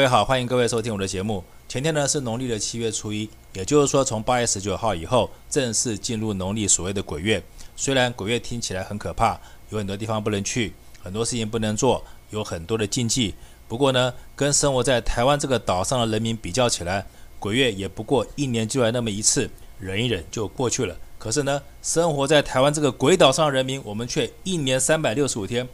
各位好，欢迎各位收听我的节目。前天呢是农历的七月初一，也就是说从八月十九号以后正式进入农历所谓的鬼月。虽然鬼月听起来很可怕，有很多地方不能去，很多事情不能做，有很多的禁忌。不过呢，跟生活在台湾这个岛上的人民比较起来，鬼月也不过一年就来那么一次，忍一忍就过去了。可是呢，生活在台湾这个鬼岛上的人民，我们却一年三百六十五天。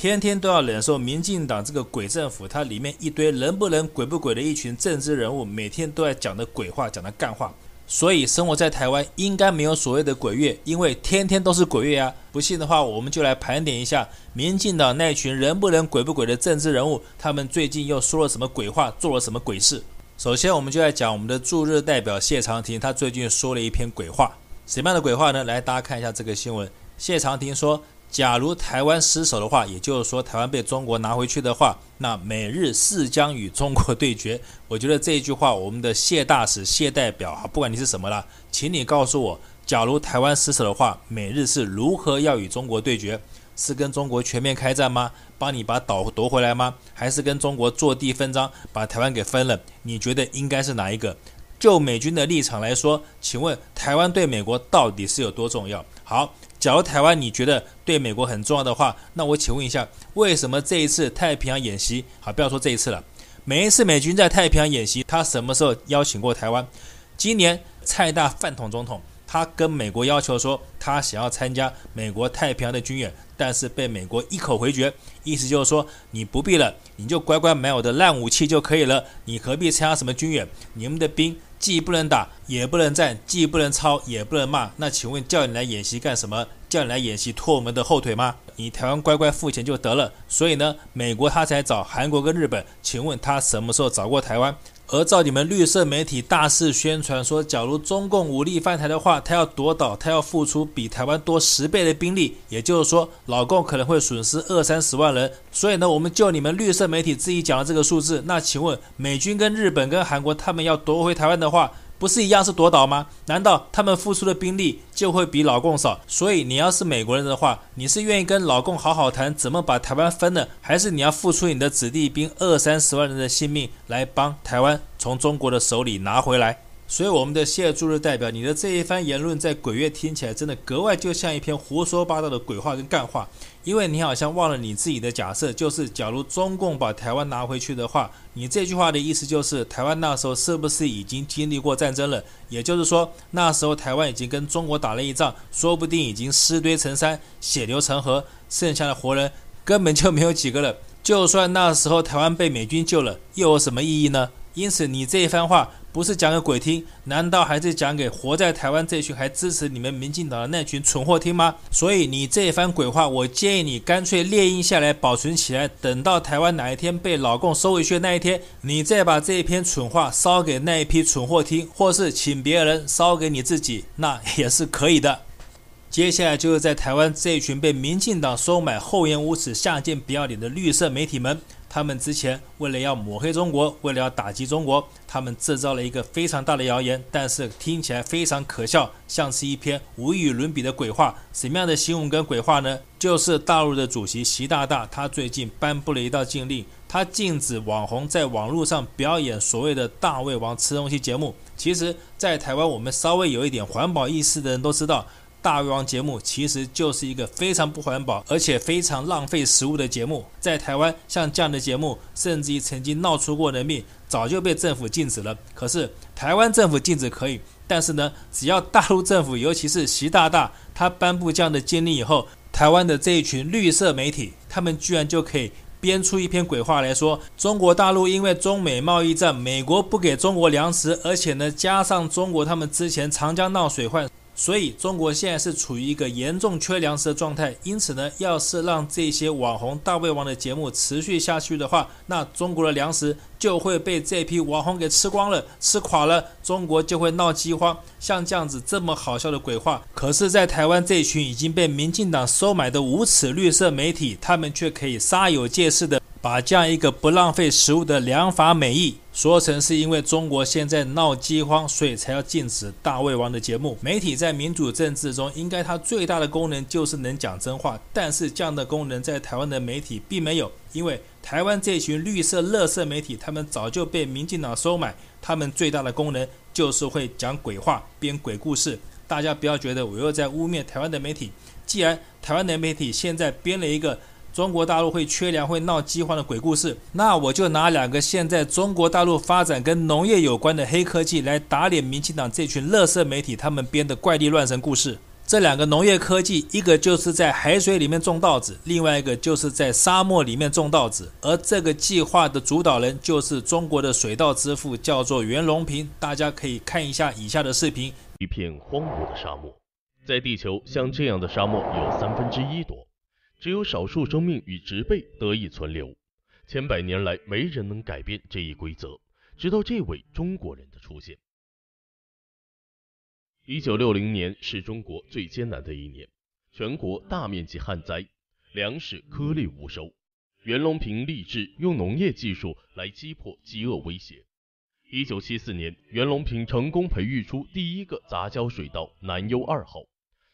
天天都要忍受民进党这个鬼政府，它里面一堆人不人鬼不鬼的一群政治人物，每天都在讲的鬼话，讲的干话。所以生活在台湾应该没有所谓的鬼月，因为天天都是鬼月啊！不信的话，我们就来盘点一下民进党那群人不人鬼不鬼的政治人物，他们最近又说了什么鬼话，做了什么鬼事。首先，我们就来讲我们的驻日代表谢长廷，他最近说了一篇鬼话，什么样的鬼话呢？来，大家看一下这个新闻。谢长廷说。假如台湾失守的话，也就是说台湾被中国拿回去的话，那美日势将与中国对决。我觉得这一句话，我们的谢大使、谢代表啊，不管你是什么啦，请你告诉我，假如台湾失守的话，美日是如何要与中国对决？是跟中国全面开战吗？帮你把岛夺回来吗？还是跟中国坐地分赃，把台湾给分了？你觉得应该是哪一个？就美军的立场来说，请问台湾对美国到底是有多重要？好。假如台湾你觉得对美国很重要的话，那我请问一下，为什么这一次太平洋演习，好，不要说这一次了，每一次美军在太平洋演习，他什么时候邀请过台湾？今年蔡大饭桶总统，他跟美国要求说，他想要参加美国太平洋的军演，但是被美国一口回绝，意思就是说你不必了，你就乖乖买我的烂武器就可以了，你何必参加什么军演？你们的兵。既不能打，也不能战，既不能抄，也不能骂。那请问叫你来演习干什么？叫你来演习拖我们的后腿吗？你台湾乖乖付钱就得了。所以呢，美国他才找韩国跟日本。请问他什么时候找过台湾？而照你们绿色媒体大肆宣传说，假如中共武力犯台的话，他要夺岛，他要付出比台湾多十倍的兵力，也就是说，老共可能会损失二三十万人。所以呢，我们就你们绿色媒体自己讲的这个数字，那请问美军跟日本跟韩国他们要夺回台湾的话，不是一样是夺岛吗？难道他们付出的兵力就会比老共少？所以你要是美国人的话，你是愿意跟老共好好谈怎么把台湾分了，还是你要付出你的子弟兵二三十万人的性命来帮台湾从中国的手里拿回来？所以，我们的谢驻日代表，你的这一番言论在鬼月听起来真的格外就像一篇胡说八道的鬼话跟干话，因为你好像忘了你自己的假设，就是假如中共把台湾拿回去的话，你这句话的意思就是台湾那时候是不是已经经历过战争了？也就是说，那时候台湾已经跟中国打了一仗，说不定已经尸堆成山，血流成河，剩下的活人根本就没有几个了。就算那时候台湾被美军救了，又有什么意义呢？因此，你这一番话。不是讲给鬼听，难道还是讲给活在台湾这群还支持你们民进党的那群蠢货听吗？所以你这一番鬼话，我建议你干脆列印下来保存起来，等到台湾哪一天被老共收回去的那一天，你再把这一篇蠢话烧给那一批蠢货听，或是请别人烧给你自己，那也是可以的。接下来就是在台湾这一群被民进党收买、厚颜无耻、下贱不要脸的绿色媒体们。他们之前为了要抹黑中国，为了要打击中国，他们制造了一个非常大的谣言，但是听起来非常可笑，像是一篇无与伦比的鬼话。什么样的新闻跟鬼话呢？就是大陆的主席习大大，他最近颁布了一道禁令，他禁止网红在网络上表演所谓的大胃王吃东西节目。其实，在台湾，我们稍微有一点环保意识的人都知道。大胃王节目其实就是一个非常不环保，而且非常浪费食物的节目。在台湾，像这样的节目，甚至于曾经闹出过人命，早就被政府禁止了。可是台湾政府禁止可以，但是呢，只要大陆政府，尤其是习大大，他颁布这样的禁令以后，台湾的这一群绿色媒体，他们居然就可以编出一篇鬼话来说，中国大陆因为中美贸易战，美国不给中国粮食，而且呢，加上中国他们之前长江闹水患。所以中国现在是处于一个严重缺粮食的状态，因此呢，要是让这些网红大胃王的节目持续下去的话，那中国的粮食就会被这批网红给吃光了，吃垮了，中国就会闹饥荒。像这样子这么好笑的鬼话，可是，在台湾这群已经被民进党收买的无耻绿色媒体，他们却可以煞有介事的把这样一个不浪费食物的良法美意说成是因为中国现在闹饥荒，所以才要禁止大胃王的节目。媒体在民主政治中，应该它最大的功能就是能讲真话，但是这样的功能在台湾的媒体并没有，因为台湾这群绿色、垃圾媒体，他们早就被民进党收买，他们最大的功能就是会讲鬼话、编鬼故事。大家不要觉得我又在污蔑台湾的媒体，既然台湾的媒体现在编了一个。中国大陆会缺粮、会闹饥荒的鬼故事，那我就拿两个现在中国大陆发展跟农业有关的黑科技来打脸民进党这群乐色媒体他们编的怪力乱神故事。这两个农业科技，一个就是在海水里面种稻子，另外一个就是在沙漠里面种稻子。而这个计划的主导人就是中国的水稻之父，叫做袁隆平。大家可以看一下以下的视频：一片荒芜的沙漠，在地球像这样的沙漠有三分之一多。只有少数生命与植被得以存留，千百年来没人能改变这一规则，直到这位中国人的出现。一九六零年是中国最艰难的一年，全国大面积旱灾，粮食颗粒无收。袁隆平立志用农业技术来击破饥饿威胁。一九七四年，袁隆平成功培育出第一个杂交水稻南优二号。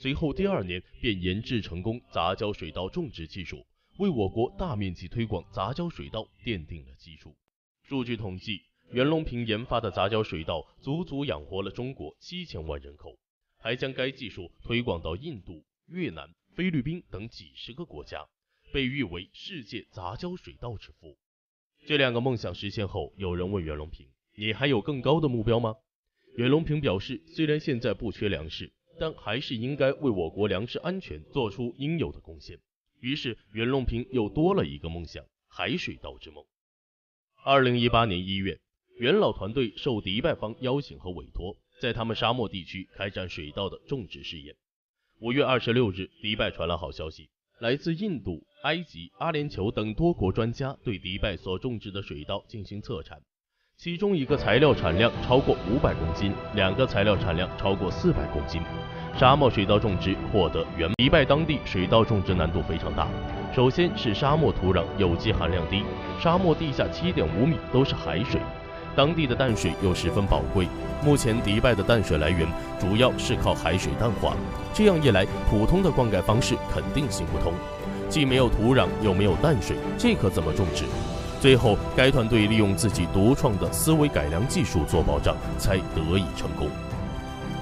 随后第二年便研制成功杂交水稻种植技术，为我国大面积推广杂交水稻奠定了基础。数据统计，袁隆平研发的杂交水稻足足养活了中国七千万人口，还将该技术推广到印度、越南、菲律宾等几十个国家，被誉为世界杂交水稻之父。这两个梦想实现后，有人问袁隆平：“你还有更高的目标吗？”袁隆平表示：“虽然现在不缺粮食。”但还是应该为我国粮食安全做出应有的贡献。于是，袁隆平又多了一个梦想——海水稻之梦。二零一八年一月，袁老团队受迪拜方邀请和委托，在他们沙漠地区开展水稻的种植试验。五月二十六日，迪拜传来好消息：来自印度、埃及、阿联酋等多国专家对迪拜所种植的水稻进行测产。其中一个材料产量超过五百公斤，两个材料产量超过四百公斤。沙漠水稻种植获得原。迪拜当地水稻种植难度非常大，首先是沙漠土壤有机含量低，沙漠地下七点五米都是海水，当地的淡水又十分宝贵。目前迪拜的淡水来源主要是靠海水淡化，这样一来，普通的灌溉方式肯定行不通，既没有土壤又没有淡水，这可怎么种植？最后，该团队利用自己独创的思维改良技术做保障，才得以成功。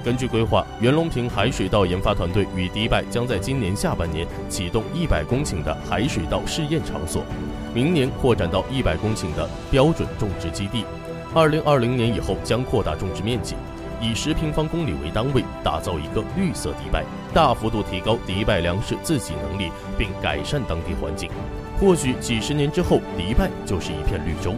根据规划，袁隆平海水稻研发团队与迪拜将在今年下半年启动一百公顷的海水稻试验场所，明年扩展到一百公顷的标准种植基地，二零二零年以后将扩大种植面积，以十平方公里为单位，打造一个绿色迪拜，大幅度提高迪拜粮食自给能力，并改善当地环境。或许几十年之后，迪拜就是一片绿洲。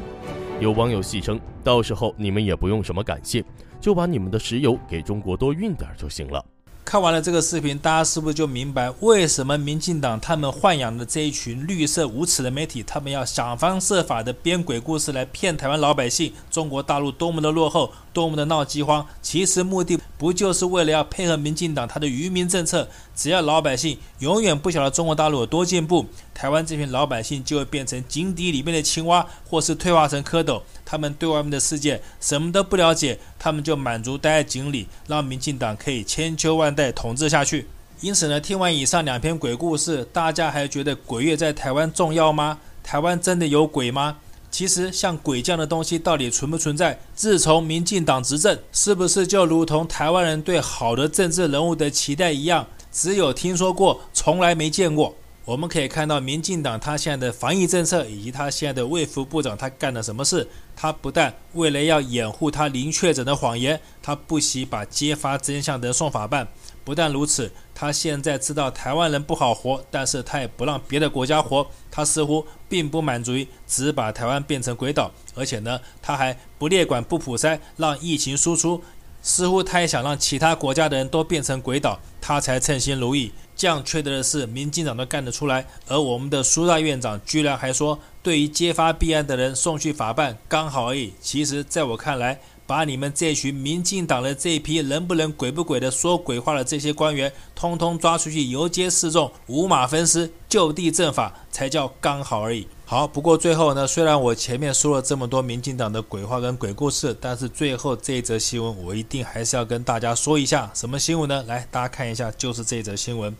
有网友戏称，到时候你们也不用什么感谢，就把你们的石油给中国多运点就行了。看完了这个视频，大家是不是就明白为什么民进党他们豢养的这一群绿色无耻的媒体，他们要想方设法的编鬼故事来骗台湾老百姓，中国大陆多么的落后，多么的闹饥荒？其实目的不就是为了要配合民进党他的愚民政策？只要老百姓永远不晓得中国大陆有多进步，台湾这群老百姓就会变成井底里面的青蛙，或是退化成蝌蚪。他们对外面的世界什么都不了解，他们就满足待在井里，让民进党可以千秋万代再统治下去。因此呢，听完以上两篇鬼故事，大家还觉得鬼月在台湾重要吗？台湾真的有鬼吗？其实像鬼这样的东西到底存不存在？自从民进党执政，是不是就如同台湾人对好的政治人物的期待一样，只有听说过，从来没见过？我们可以看到，民进党他现在的防疫政策，以及他现在的卫福部长他干了什么事？他不但为了要掩护他零确诊的谎言，他不惜把揭发真相的送法办。不但如此，他现在知道台湾人不好活，但是他也不让别的国家活。他似乎并不满足于只把台湾变成鬼岛，而且呢，他还不列管不普筛，让疫情输出。似乎他也想让其他国家的人都变成鬼岛，他才称心如意。这样缺德的事，民进党都干得出来，而我们的苏大院长居然还说，对于揭发弊案的人送去法办刚好而已。其实，在我看来，把你们这群民进党的这一批人不人鬼不鬼的说鬼话的这些官员，通通抓出去游街示众，五马分尸，就地正法，才叫刚好而已。好，不过最后呢，虽然我前面说了这么多民进党的鬼话跟鬼故事，但是最后这一则新闻我一定还是要跟大家说一下，什么新闻呢？来，大家看一下，就是这一则新闻，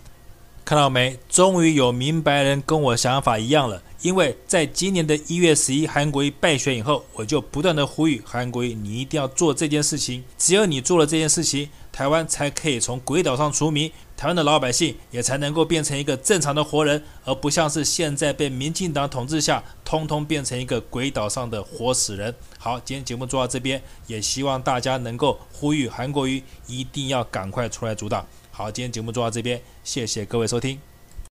看到没？终于有明白人跟我想法一样了，因为在今年的一月十一韩国瑜败选以后，我就不断的呼吁韩国瑜，你一定要做这件事情，只有你做了这件事情，台湾才可以从鬼岛上除名。台湾的老百姓也才能够变成一个正常的活人，而不像是现在被民进党统治下，通通变成一个鬼岛上的活死人。好，今天节目做到这边，也希望大家能够呼吁韩国瑜一定要赶快出来主导。好，今天节目做到这边，谢谢各位收听。